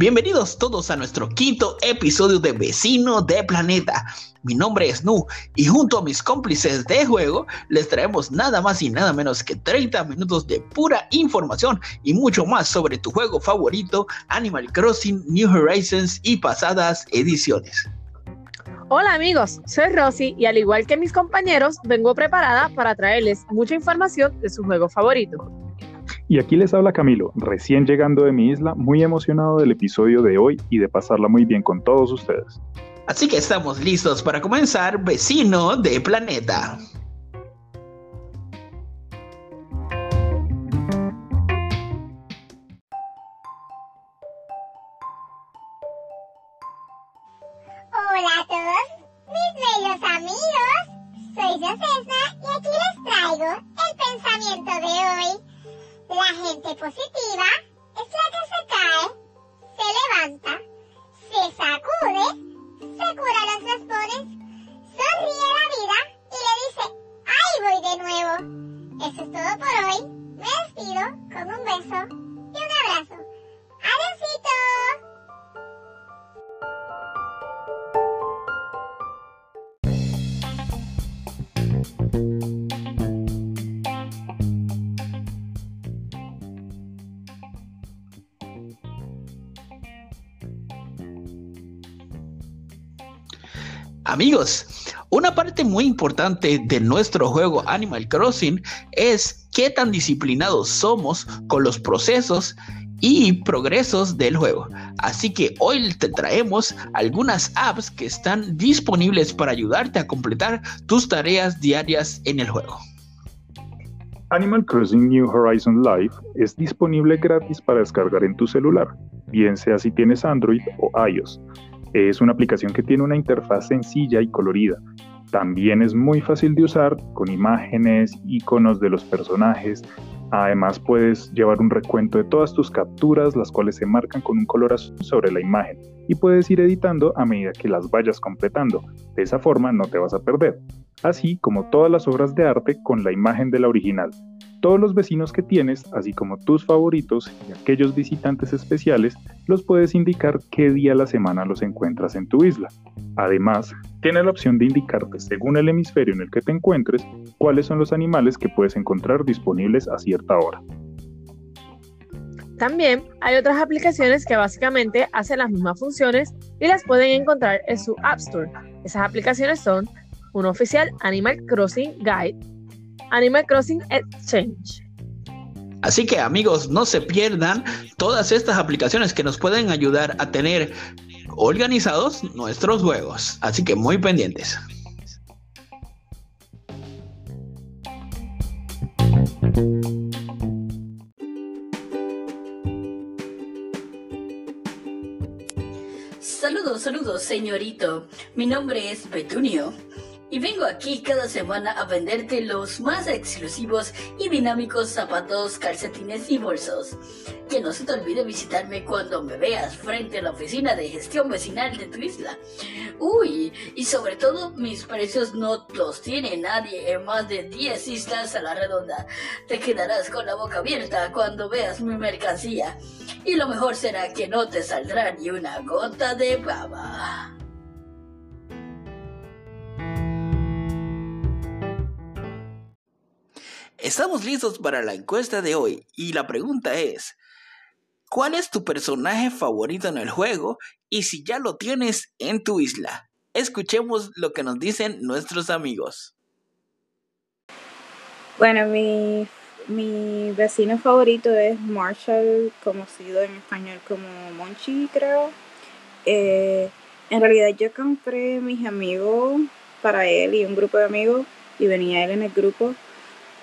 Bienvenidos todos a nuestro quinto episodio de Vecino de Planeta. Mi nombre es Nu y junto a mis cómplices de juego les traemos nada más y nada menos que 30 minutos de pura información y mucho más sobre tu juego favorito, Animal Crossing, New Horizons y pasadas ediciones. Hola amigos, soy Rosy y al igual que mis compañeros vengo preparada para traerles mucha información de su juego favorito. Y aquí les habla Camilo, recién llegando de mi isla, muy emocionado del episodio de hoy y de pasarla muy bien con todos ustedes. Así que estamos listos para comenzar Vecino de Planeta. Hola a todos, mis bellos amigos. Soy Josefna y aquí les traigo el pensamiento de hoy. La gente positiva es la que se cae, se levanta, se sacude, se cura los raspones, sonríe la vida y le dice, ¡ay voy de nuevo! Eso es todo por hoy. Me despido con un beso Amigos, una parte muy importante de nuestro juego Animal Crossing es qué tan disciplinados somos con los procesos y progresos del juego. Así que hoy te traemos algunas apps que están disponibles para ayudarte a completar tus tareas diarias en el juego. Animal Crossing New Horizons Live es disponible gratis para descargar en tu celular, bien sea si tienes Android o iOS. Es una aplicación que tiene una interfaz sencilla y colorida. También es muy fácil de usar con imágenes, iconos de los personajes. Además puedes llevar un recuento de todas tus capturas, las cuales se marcan con un color azul sobre la imagen y puedes ir editando a medida que las vayas completando. De esa forma no te vas a perder. Así como todas las obras de arte con la imagen de la original todos los vecinos que tienes, así como tus favoritos y aquellos visitantes especiales, los puedes indicar qué día a la semana los encuentras en tu isla. Además, tienes la opción de indicarte, según el hemisferio en el que te encuentres, cuáles son los animales que puedes encontrar disponibles a cierta hora. También hay otras aplicaciones que básicamente hacen las mismas funciones y las pueden encontrar en su App Store. Esas aplicaciones son un oficial Animal Crossing Guide, Animal Crossing Exchange. Así que amigos, no se pierdan todas estas aplicaciones que nos pueden ayudar a tener organizados nuestros juegos. Así que muy pendientes. Saludos, saludos, señorito. Mi nombre es Petunio. Y vengo aquí cada semana a venderte los más exclusivos y dinámicos zapatos, calcetines y bolsos. Que no se te olvide visitarme cuando me veas frente a la oficina de gestión vecinal de tu isla. Uy, y sobre todo mis precios no los tiene nadie en más de 10 islas a la redonda. Te quedarás con la boca abierta cuando veas mi mercancía. Y lo mejor será que no te saldrá ni una gota de baba. Estamos listos para la encuesta de hoy y la pregunta es, ¿cuál es tu personaje favorito en el juego y si ya lo tienes en tu isla? Escuchemos lo que nos dicen nuestros amigos. Bueno, mi, mi vecino favorito es Marshall, conocido en español como Monchi, creo. Eh, en realidad yo compré mis amigos para él y un grupo de amigos y venía él en el grupo.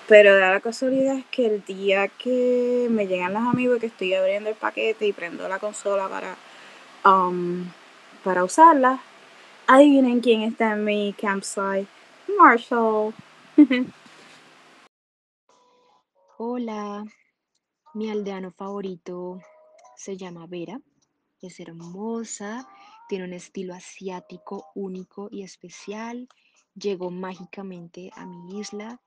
Pero da la casualidad es que el día que me llegan los amigos y que estoy abriendo el paquete y prendo la consola para, um, para usarla, adivinen quién está en mi campsite. Marshall. Hola, mi aldeano favorito se llama Vera, es hermosa, tiene un estilo asiático único y especial, llegó mágicamente a mi isla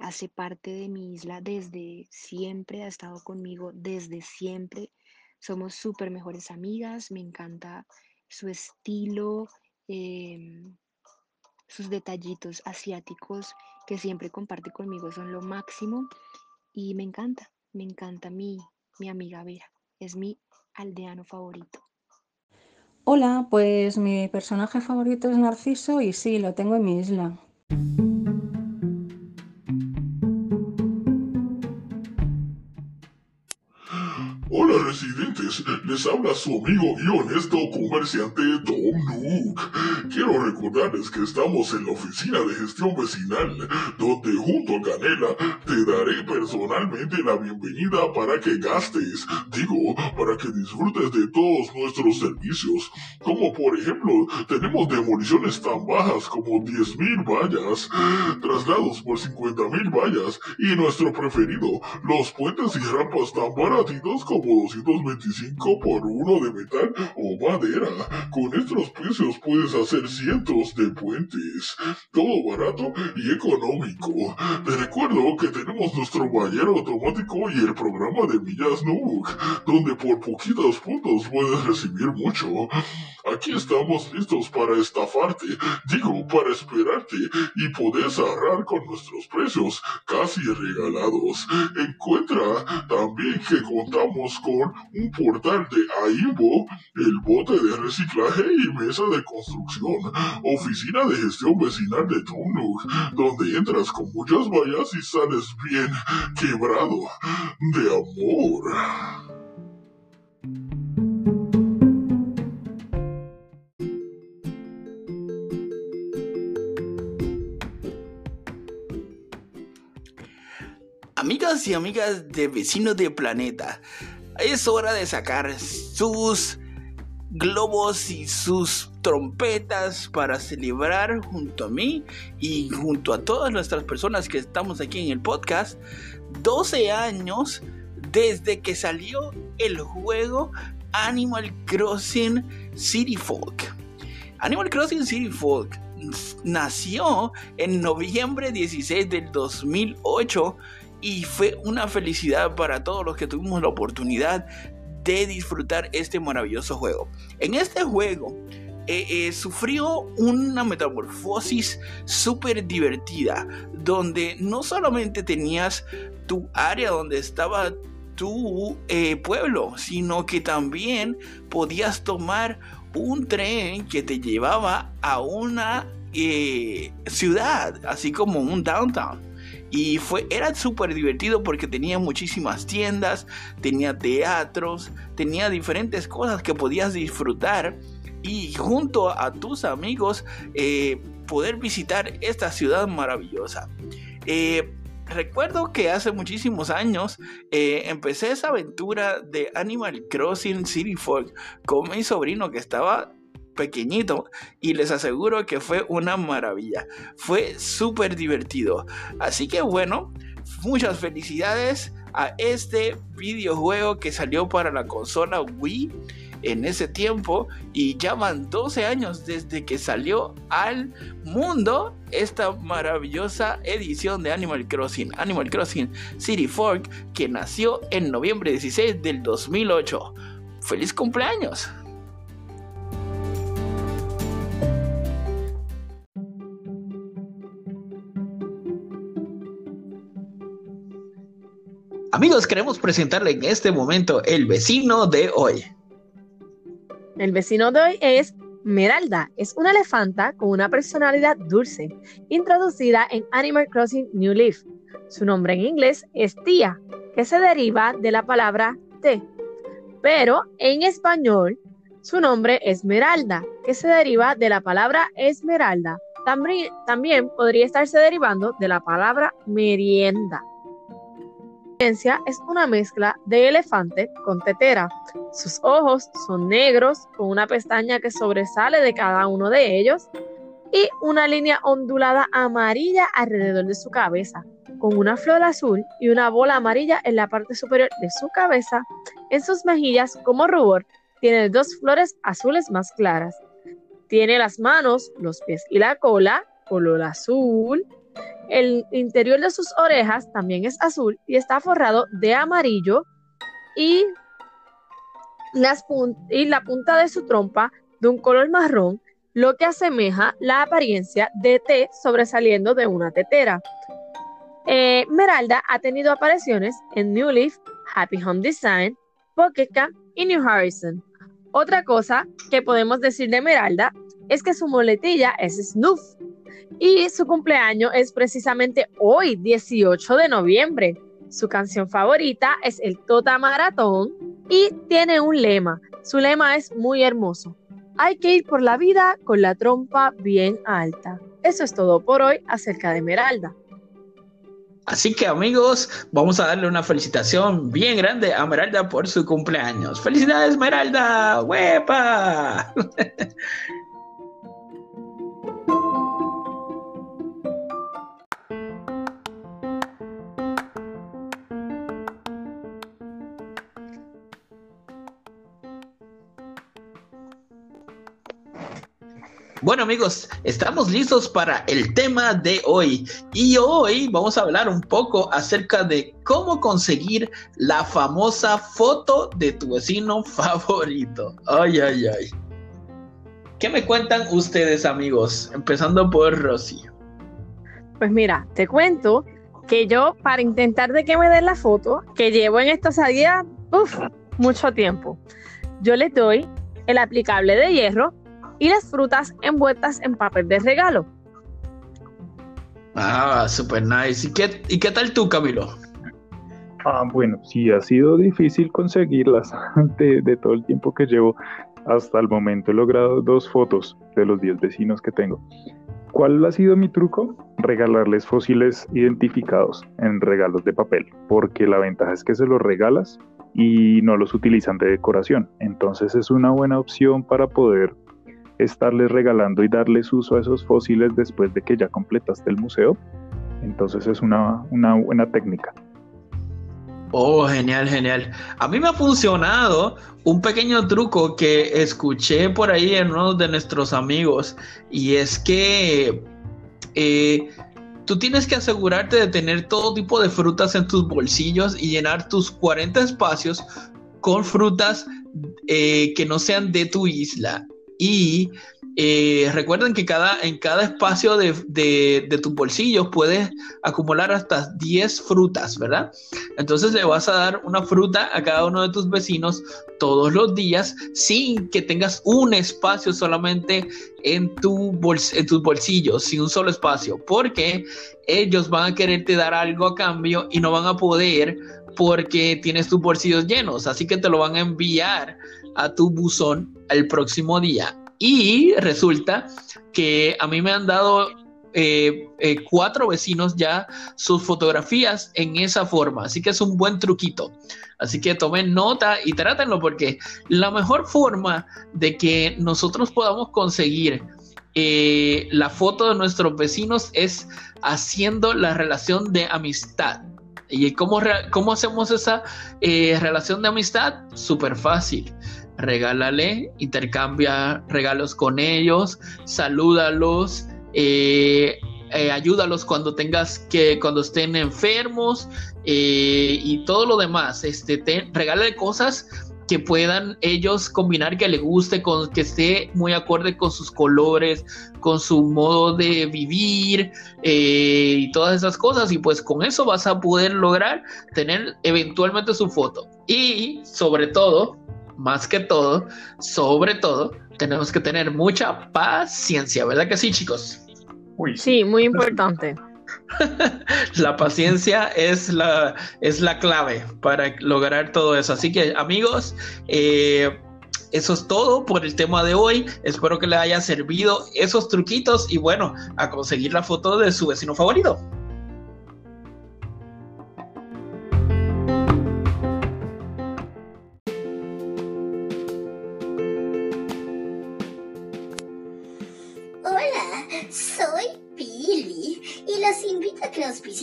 hace parte de mi isla desde siempre, ha estado conmigo desde siempre. Somos súper mejores amigas, me encanta su estilo, em, sus detallitos asiáticos que siempre comparte conmigo son lo máximo y me encanta, me encanta mi, mi amiga Vera, es mi aldeano favorito. Hola, pues mi personaje favorito es Narciso y sí, lo tengo en mi isla. Les habla su amigo y honesto comerciante Tom Nook. Quiero recordarles que estamos en la oficina de gestión vecinal, donde junto a Canela te daré personalmente la bienvenida para que gastes, digo, para que disfrutes de todos nuestros servicios, como por ejemplo, tenemos demoliciones tan bajas como 10.000 vallas, traslados por 50.000 vallas y nuestro preferido, los puentes y rampas tan baratitos como 225 por uno de metal o madera. Con estos precios puedes hacer cientos de puentes. Todo barato y económico. Te recuerdo que tenemos nuestro ballero automático y el programa de millas Nook, donde por poquitos puntos puedes recibir mucho. Aquí estamos listos para estafarte, digo, para esperarte y puedes ahorrar con nuestros precios casi regalados. Encuentra también que contamos con un portal de AIMBO, el bote de reciclaje y mesa de construcción, oficina de gestión vecinal de Tonuk, donde entras con muchas vallas y sales bien quebrado de amor. Amigas y amigas de vecinos de planeta, es hora de sacar sus globos y sus trompetas para celebrar junto a mí y junto a todas nuestras personas que estamos aquí en el podcast 12 años desde que salió el juego Animal Crossing City Folk. Animal Crossing City Folk nació en noviembre 16 del 2008 y fue una felicidad para todos los que tuvimos la oportunidad de disfrutar este maravilloso juego. En este juego eh, eh, sufrió una metamorfosis súper divertida, donde no solamente tenías tu área donde estaba tu eh, pueblo, sino que también podías tomar un tren que te llevaba a una ciudad, así como un downtown. Y fue, era súper divertido porque tenía muchísimas tiendas, tenía teatros, tenía diferentes cosas que podías disfrutar y junto a tus amigos eh, poder visitar esta ciudad maravillosa. Eh, recuerdo que hace muchísimos años eh, empecé esa aventura de Animal Crossing City Folk con mi sobrino que estaba pequeñito y les aseguro que fue una maravilla. Fue súper divertido. Así que bueno, muchas felicidades a este videojuego que salió para la consola Wii en ese tiempo y ya van 12 años desde que salió al mundo esta maravillosa edición de Animal Crossing, Animal Crossing City Fork, que nació en noviembre 16 del 2008. ¡Feliz cumpleaños! Amigos, queremos presentarle en este momento el vecino de hoy. El vecino de hoy es Meralda. Es una elefanta con una personalidad dulce, introducida en Animal Crossing New Leaf. Su nombre en inglés es Tía, que se deriva de la palabra té. Pero en español, su nombre es Meralda, que se deriva de la palabra esmeralda. También, también podría estarse derivando de la palabra merienda es una mezcla de elefante con tetera. Sus ojos son negros, con una pestaña que sobresale de cada uno de ellos y una línea ondulada amarilla alrededor de su cabeza, con una flor azul y una bola amarilla en la parte superior de su cabeza. En sus mejillas, como rubor, tiene dos flores azules más claras. Tiene las manos, los pies y la cola color azul el interior de sus orejas también es azul y está forrado de amarillo y las y la punta de su trompa de un color marrón, lo que asemeja la apariencia de T sobresaliendo de una tetera. Eh, Meralda ha tenido apariciones en New Leaf, Happy Home Design, Pocket Camp y New Horizon. Otra cosa que podemos decir de Meralda es que su moletilla es Snoof y su cumpleaños es precisamente hoy, 18 de noviembre. Su canción favorita es el Tota Maratón y tiene un lema. Su lema es muy hermoso. Hay que ir por la vida con la trompa bien alta. Eso es todo por hoy acerca de Esmeralda. Así que amigos, vamos a darle una felicitación bien grande a Esmeralda por su cumpleaños. ¡Felicidades, Esmeralda! ¡Huepa! Bueno amigos, estamos listos para el tema de hoy y hoy vamos a hablar un poco acerca de cómo conseguir la famosa foto de tu vecino favorito. Ay, ay, ay. ¿Qué me cuentan ustedes amigos? Empezando por Rosy. Pues mira, te cuento que yo para intentar de que me den la foto, que llevo en esta salida, uff, mucho tiempo, yo le doy el aplicable de hierro y las frutas envueltas en papel de regalo. Ah, super nice. ¿Y qué, ¿Y qué tal tú, Camilo? Ah, bueno, sí, ha sido difícil conseguirlas de, de, todo el tiempo que llevo. Hasta el momento he logrado dos fotos de los 10 vecinos que tengo. ¿Cuál ha sido mi truco? Regalarles fósiles identificados en regalos de papel, porque la ventaja es que se los regalas y no los utilizan de decoración. Entonces es una buena opción para poder estarles regalando y darles uso a esos fósiles después de que ya completaste el museo. Entonces es una, una buena técnica. Oh, genial, genial. A mí me ha funcionado un pequeño truco que escuché por ahí en uno de nuestros amigos y es que eh, tú tienes que asegurarte de tener todo tipo de frutas en tus bolsillos y llenar tus 40 espacios con frutas eh, que no sean de tu isla. Y eh, recuerden que cada, en cada espacio de, de, tus bolsillos puedes acumular hasta 10 frutas, ¿verdad? Entonces le vas a dar una fruta a cada uno de tus vecinos todos los días sin que tengas un espacio solamente en, tu en tus bolsillos, sin un solo espacio, porque ellos van a quererte dar algo a cambio y no van a poder porque tienes tus bolsillos llenos, así que te lo van a enviar a tu buzón el próximo día. Y resulta que a mí me han dado eh, eh, cuatro vecinos ya sus fotografías en esa forma. Así que es un buen truquito. Así que tomen nota y trátenlo porque la mejor forma de que nosotros podamos conseguir eh, la foto de nuestros vecinos es haciendo la relación de amistad. ¿Y cómo, cómo hacemos esa relación de amistad? Súper fácil regálale, intercambia regalos con ellos, salúdalos, eh, eh, ayúdalos cuando tengas que, cuando estén enfermos eh, y todo lo demás. Este, te, regálale cosas que puedan ellos combinar que le guste, con, que esté muy acorde con sus colores, con su modo de vivir y todas esas cosas. Y pues con eso vas a poder lograr tener eventualmente su foto. Y sobre todo, más que todo, sobre todo, tenemos que tener mucha paciencia, ¿verdad que sí, chicos? Sí, muy importante. la paciencia es la, es la clave para lograr todo eso. Así que amigos, eh, eso es todo por el tema de hoy. Espero que les haya servido esos truquitos y bueno, a conseguir la foto de su vecino favorito.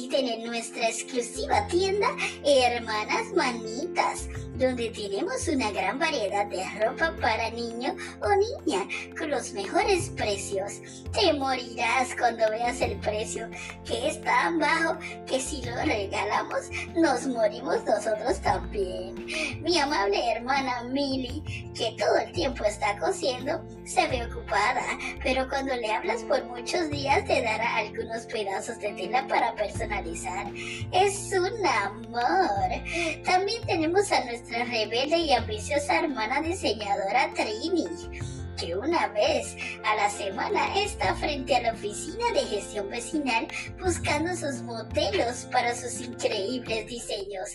Visiten en nuestra exclusiva tienda Hermanas Manitas, donde tenemos una gran variedad de ropa para niño o niña con los mejores precios. Te morirás cuando veas el precio, que es tan bajo que si lo regalamos nos morimos nosotros también. Mi amable hermana Millie, que todo el tiempo está cosiendo, se ve ocupada, pero cuando le hablas por muchos días te dará algunos pedazos de tela para personalizar. Es un amor. También tenemos a nuestra rebelde y ambiciosa hermana diseñadora Trini que una vez a la semana está frente a la oficina de gestión vecinal buscando sus modelos para sus increíbles diseños.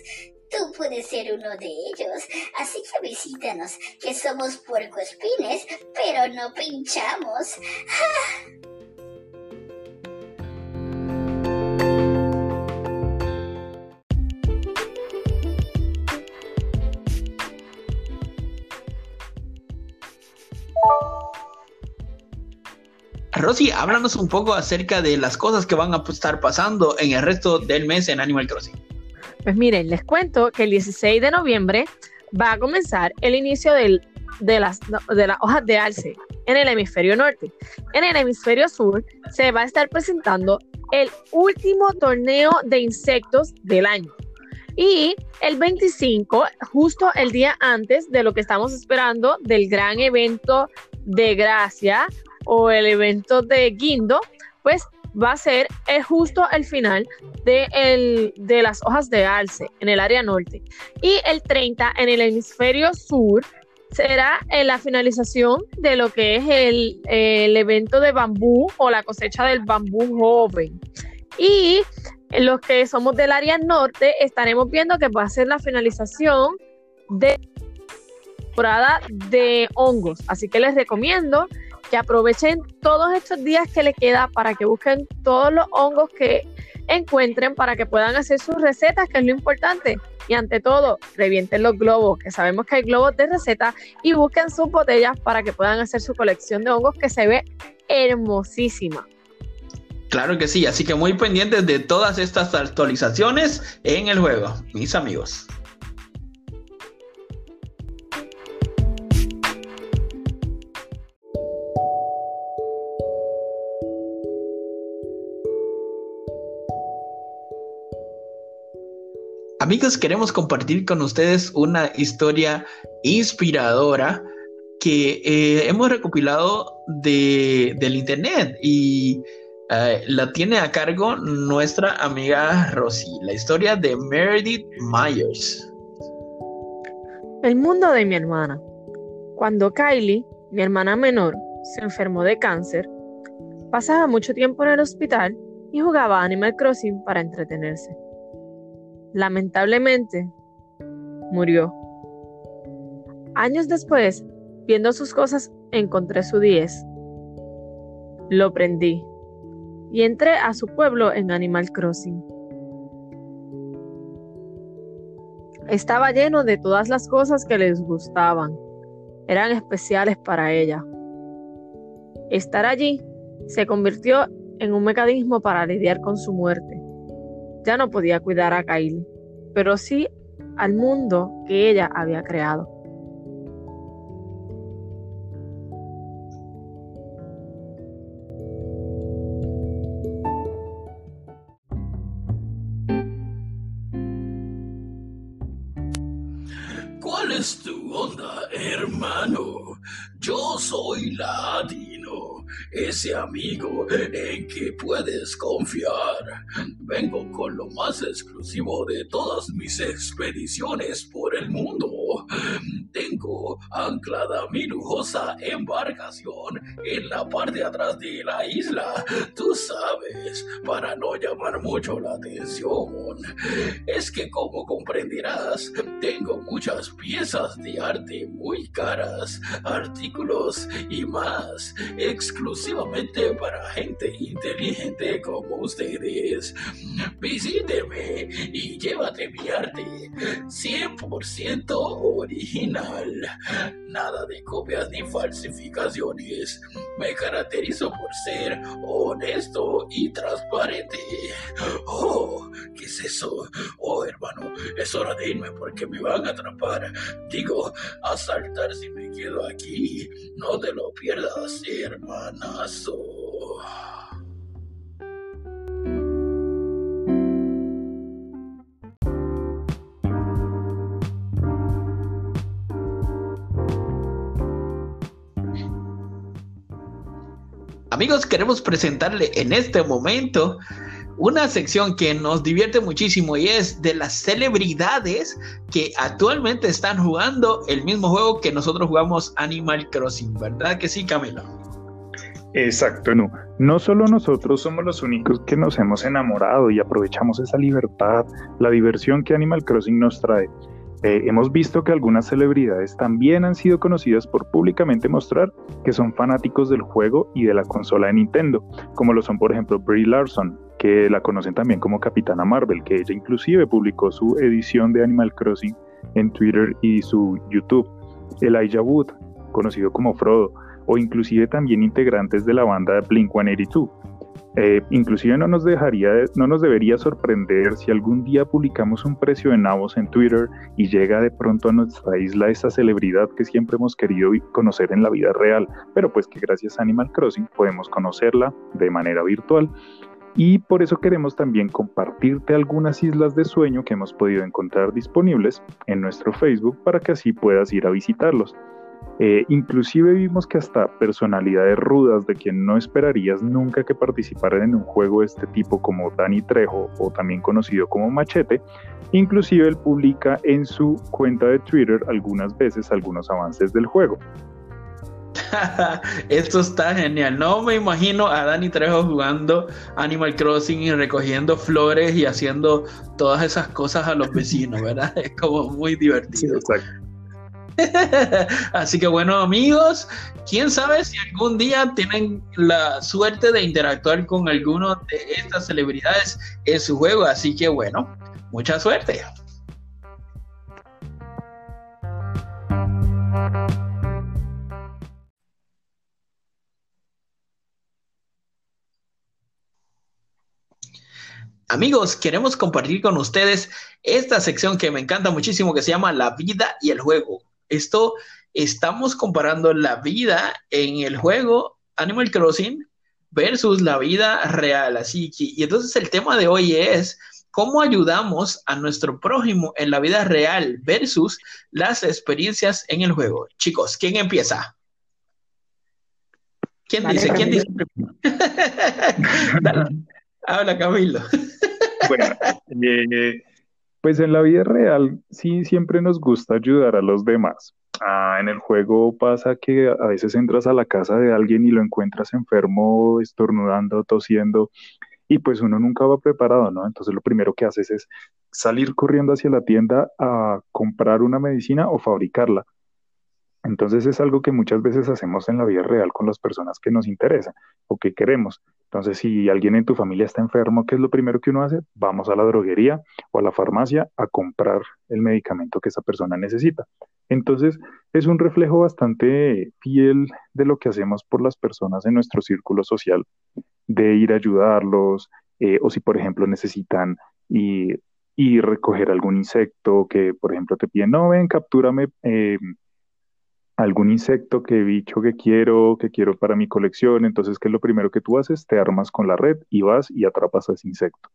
Tú puedes ser uno de ellos, así que visítanos, que somos puercoespines, pero no pinchamos. Rosy, háblanos un poco acerca de las cosas que van a estar pasando en el resto del mes en Animal Crossing. Pues miren, les cuento que el 16 de noviembre va a comenzar el inicio de, las, de las hojas de alce en el hemisferio norte. En el hemisferio sur se va a estar presentando el último torneo de insectos del año. Y el 25, justo el día antes de lo que estamos esperando del gran evento de Gracia o el evento de Guindo, pues va a ser eh, justo el final de, de las hojas de alce en el área norte. Y el 30 en el hemisferio sur será en la finalización de lo que es el, el evento de bambú o la cosecha del bambú joven. Y los que somos del área norte estaremos viendo que va a ser la finalización de temporada de hongos. Así que les recomiendo que aprovechen todos estos días que les queda para que busquen todos los hongos que encuentren para que puedan hacer sus recetas, que es lo importante. Y ante todo, revienten los globos, que sabemos que hay globos de receta, y busquen sus botellas para que puedan hacer su colección de hongos que se ve hermosísima. Claro que sí, así que muy pendientes de todas estas actualizaciones en el juego, mis amigos. Amigos, queremos compartir con ustedes una historia inspiradora que eh, hemos recopilado de, del internet y eh, la tiene a cargo nuestra amiga Rosy, la historia de Meredith Myers. El mundo de mi hermana. Cuando Kylie, mi hermana menor, se enfermó de cáncer, pasaba mucho tiempo en el hospital y jugaba Animal Crossing para entretenerse lamentablemente, murió. Años después, viendo sus cosas, encontré su 10. Lo prendí y entré a su pueblo en Animal Crossing. Estaba lleno de todas las cosas que les gustaban. Eran especiales para ella. Estar allí se convirtió en un mecanismo para lidiar con su muerte. Ya no podía cuidar a Kylie, pero sí al mundo que ella había creado. ¿Cuál es tu onda, hermano? Yo soy Ladino ese amigo en que puedes confiar. Vengo con lo más exclusivo de todas mis expediciones por el mundo. Anclada mi lujosa embarcación en la parte de atrás de la isla. Tú sabes, para no llamar mucho la atención. Es que como comprenderás, tengo muchas piezas de arte muy caras, artículos y más exclusivamente para gente inteligente como ustedes. Visíteme y llévate mi arte 100% original Nada de copias ni falsificaciones. Me caracterizo por ser honesto y transparente. Oh, ¿qué es eso? Oh, hermano, es hora de irme porque me van a atrapar. Digo, asaltar si me quedo aquí. No te lo pierdas, hermanazo. Amigos, queremos presentarle en este momento una sección que nos divierte muchísimo y es de las celebridades que actualmente están jugando el mismo juego que nosotros jugamos Animal Crossing, ¿verdad que sí, Camilo? Exacto, no. No solo nosotros somos los únicos que nos hemos enamorado y aprovechamos esa libertad, la diversión que Animal Crossing nos trae. Eh, hemos visto que algunas celebridades también han sido conocidas por públicamente mostrar que son fanáticos del juego y de la consola de Nintendo, como lo son por ejemplo Brie Larson, que la conocen también como Capitana Marvel, que ella inclusive publicó su edición de Animal Crossing en Twitter y su YouTube, Elijah Wood, conocido como Frodo, o inclusive también integrantes de la banda Blink 182. Eh, inclusive no nos dejaría, no nos debería sorprender si algún día publicamos un precio de nabos en Twitter y llega de pronto a nuestra isla esa celebridad que siempre hemos querido conocer en la vida real, pero pues que gracias a Animal Crossing podemos conocerla de manera virtual. Y por eso queremos también compartirte algunas islas de sueño que hemos podido encontrar disponibles en nuestro Facebook para que así puedas ir a visitarlos. Eh, inclusive vimos que hasta personalidades rudas de quien no esperarías nunca que participaran en un juego de este tipo como Danny Trejo o también conocido como Machete, inclusive él publica en su cuenta de Twitter algunas veces algunos avances del juego. Esto está genial. No me imagino a Danny Trejo jugando Animal Crossing y recogiendo flores y haciendo todas esas cosas a los vecinos, ¿verdad? Es como muy divertido. exacto. Así que bueno amigos, quién sabe si algún día tienen la suerte de interactuar con alguno de estas celebridades en su juego. Así que bueno, mucha suerte. Amigos, queremos compartir con ustedes esta sección que me encanta muchísimo que se llama La vida y el juego. Esto estamos comparando la vida en el juego Animal Crossing versus la vida real. Así que, y entonces el tema de hoy es cómo ayudamos a nuestro prójimo en la vida real versus las experiencias en el juego. Chicos, ¿quién empieza? ¿Quién dice? ¿Quién dice? Habla Camilo. bueno, eh, pues en la vida real sí siempre nos gusta ayudar a los demás. Ah, en el juego pasa que a veces entras a la casa de alguien y lo encuentras enfermo, estornudando, tosiendo, y pues uno nunca va preparado, ¿no? Entonces lo primero que haces es salir corriendo hacia la tienda a comprar una medicina o fabricarla. Entonces es algo que muchas veces hacemos en la vida real con las personas que nos interesan o que queremos. Entonces, si alguien en tu familia está enfermo, ¿qué es lo primero que uno hace? Vamos a la droguería o a la farmacia a comprar el medicamento que esa persona necesita. Entonces, es un reflejo bastante fiel de lo que hacemos por las personas en nuestro círculo social, de ir a ayudarlos, eh, o si, por ejemplo, necesitan y, recoger algún insecto que, por ejemplo, te piden, no, ven, captúrame. Eh, algún insecto, que bicho que quiero, que quiero para mi colección. Entonces, ¿qué es lo primero que tú haces? Te armas con la red y vas y atrapas a ese insecto.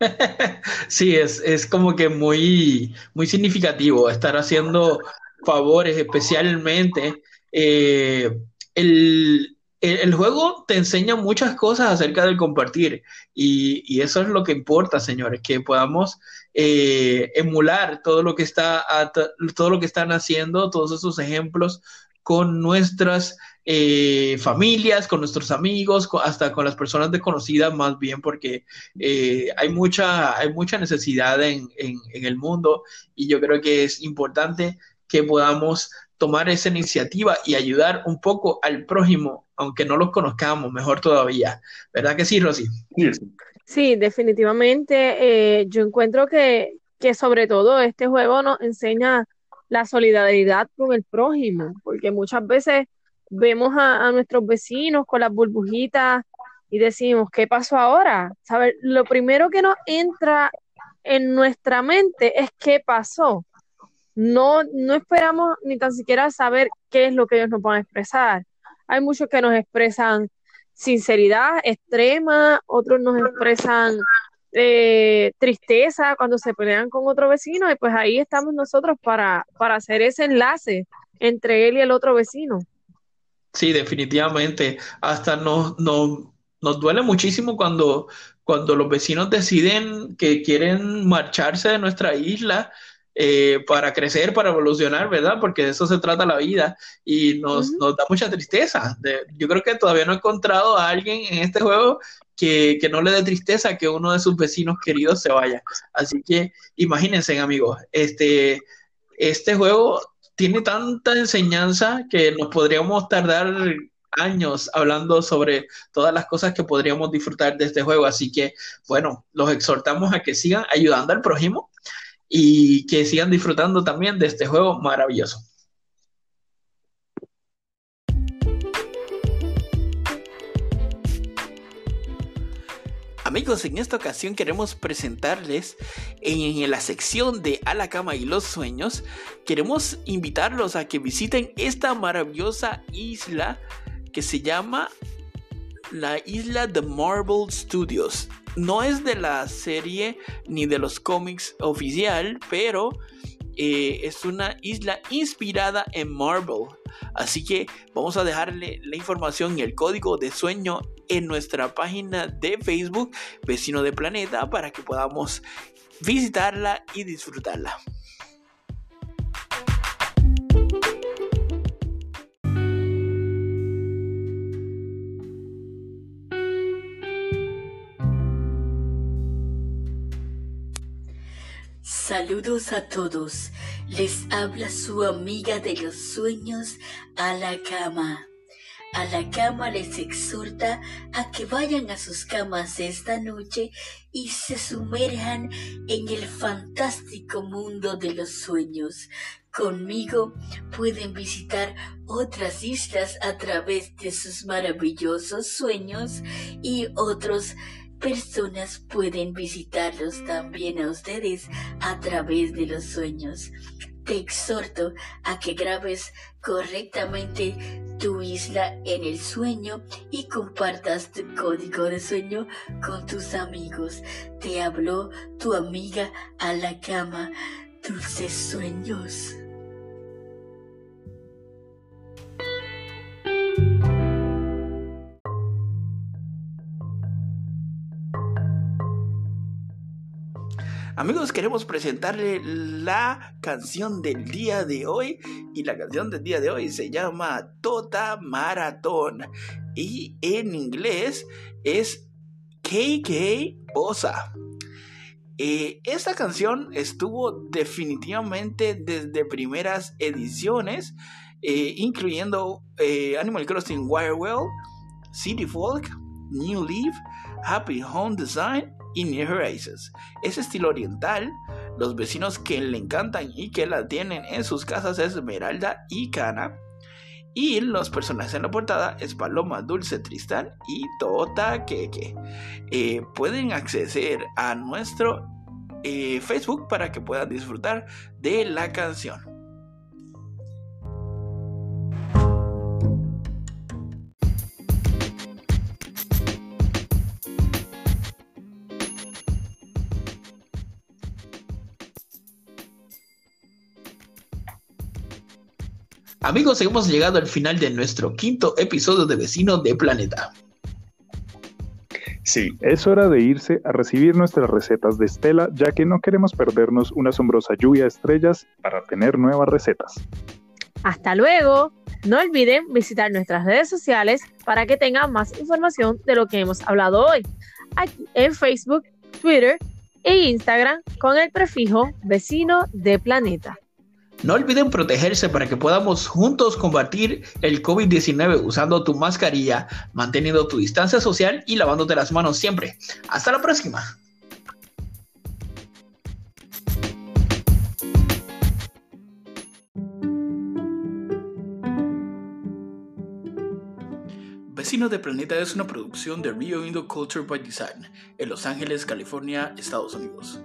Sí, es, es como que muy, muy significativo estar haciendo favores, especialmente eh, el, el, juego te enseña muchas cosas acerca del compartir y, eso es lo que importa, señores, que podamos eh, emular todo lo que está todo lo que están haciendo, todos esos ejemplos con nuestras eh, familias, con nuestros amigos, hasta con las personas desconocidas más bien, porque eh, hay, mucha, hay mucha necesidad en, en el mundo y yo creo que es importante que podamos tomar esa iniciativa y ayudar un poco al prójimo, aunque no los conozcamos, mejor todavía. ¿Verdad que sí, Rosy? Sí, definitivamente. Eh, yo encuentro que, que sobre todo este juego nos enseña la solidaridad con el prójimo, porque muchas veces vemos a, nuestros vecinos con las burbujitas y decimos, ¿qué pasó ahora? ¿Saber? Lo primero que nos entra en nuestra mente es qué pasó. No, no esperamos ni tan siquiera saber qué es lo que ellos nos van a expresar. Hay muchos que nos expresan sinceridad extrema, otros nos expresan eh, tristeza cuando se pelean con otro vecino y pues ahí estamos nosotros para, para hacer ese enlace entre él y el otro vecino. Sí, definitivamente. Hasta nos, nos, nos duele muchísimo cuando, cuando los vecinos deciden que quieren marcharse de nuestra isla eh, para crecer, para evolucionar, ¿verdad? Porque de eso se trata la vida y nos, nos da mucha tristeza. yo creo que todavía no he encontrado a alguien en este juego que, que, no le dé tristeza que uno de sus vecinos queridos se vaya. Así que imagínense, amigos, este, este juego tiene tanta enseñanza que nos podríamos tardar años hablando sobre todas las cosas que podríamos disfrutar de este juego. Así que, bueno, los exhortamos a que sigan ayudando al prójimo y que sigan disfrutando también de este juego maravilloso. Amigos, en esta ocasión queremos presentarles en la sección de A la cama y los sueños, queremos invitarlos a que visiten esta maravillosa isla que se llama la isla de Marvel Studios. No es de la serie ni de los cómics oficial, pero eh, es una isla inspirada en Marvel. Así que vamos a dejarle la información y el código de sueño en nuestra página de Facebook, Vecino de Planeta, para que podamos visitarla y disfrutarla. Saludos a todos. Les habla su amiga de los sueños a la cama. A la cama les exhorta a que vayan a sus camas esta noche y se sumerjan en el fantástico mundo de los sueños. Conmigo pueden visitar otras islas a través de sus maravillosos sueños y otros personas pueden visitarlos también a ustedes a través de los sueños. Te exhorto a que grabes correctamente tu isla en el sueño y compartas tu código de sueño con tus amigos. Te habló tu amiga a la cama. Dulces sueños. Amigos, queremos presentarle la canción del día de hoy y la canción del día de hoy se llama Tota Maratón y en inglés es KK Bosa. Eh, esta canción estuvo definitivamente desde primeras ediciones, eh, incluyendo eh, Animal Crossing Wirewell, City Folk, New Leaf, Happy Home Design y New Horizons. Es estilo oriental. Los vecinos que le encantan y que la tienen en sus casas es Esmeralda y Cana. Y los personajes en la portada es Paloma Dulce Tristán y Tota Keke. Eh, pueden acceder a nuestro eh, Facebook para que puedan disfrutar de la canción. Amigos, hemos llegado al final de nuestro quinto episodio de Vecino de Planeta. Sí, es hora de irse a recibir nuestras recetas de Estela, ya que no queremos perdernos una asombrosa lluvia de estrellas para tener nuevas recetas. Hasta luego. No olviden visitar nuestras redes sociales para que tengan más información de lo que hemos hablado hoy. Aquí en Facebook, Twitter e Instagram con el prefijo vecino de planeta. No olviden protegerse para que podamos juntos combatir el COVID-19 usando tu mascarilla, manteniendo tu distancia social y lavándote las manos siempre. Hasta la próxima. Vecinos de Planeta es una producción de Rio Indo Culture by Design en Los Ángeles, California, Estados Unidos.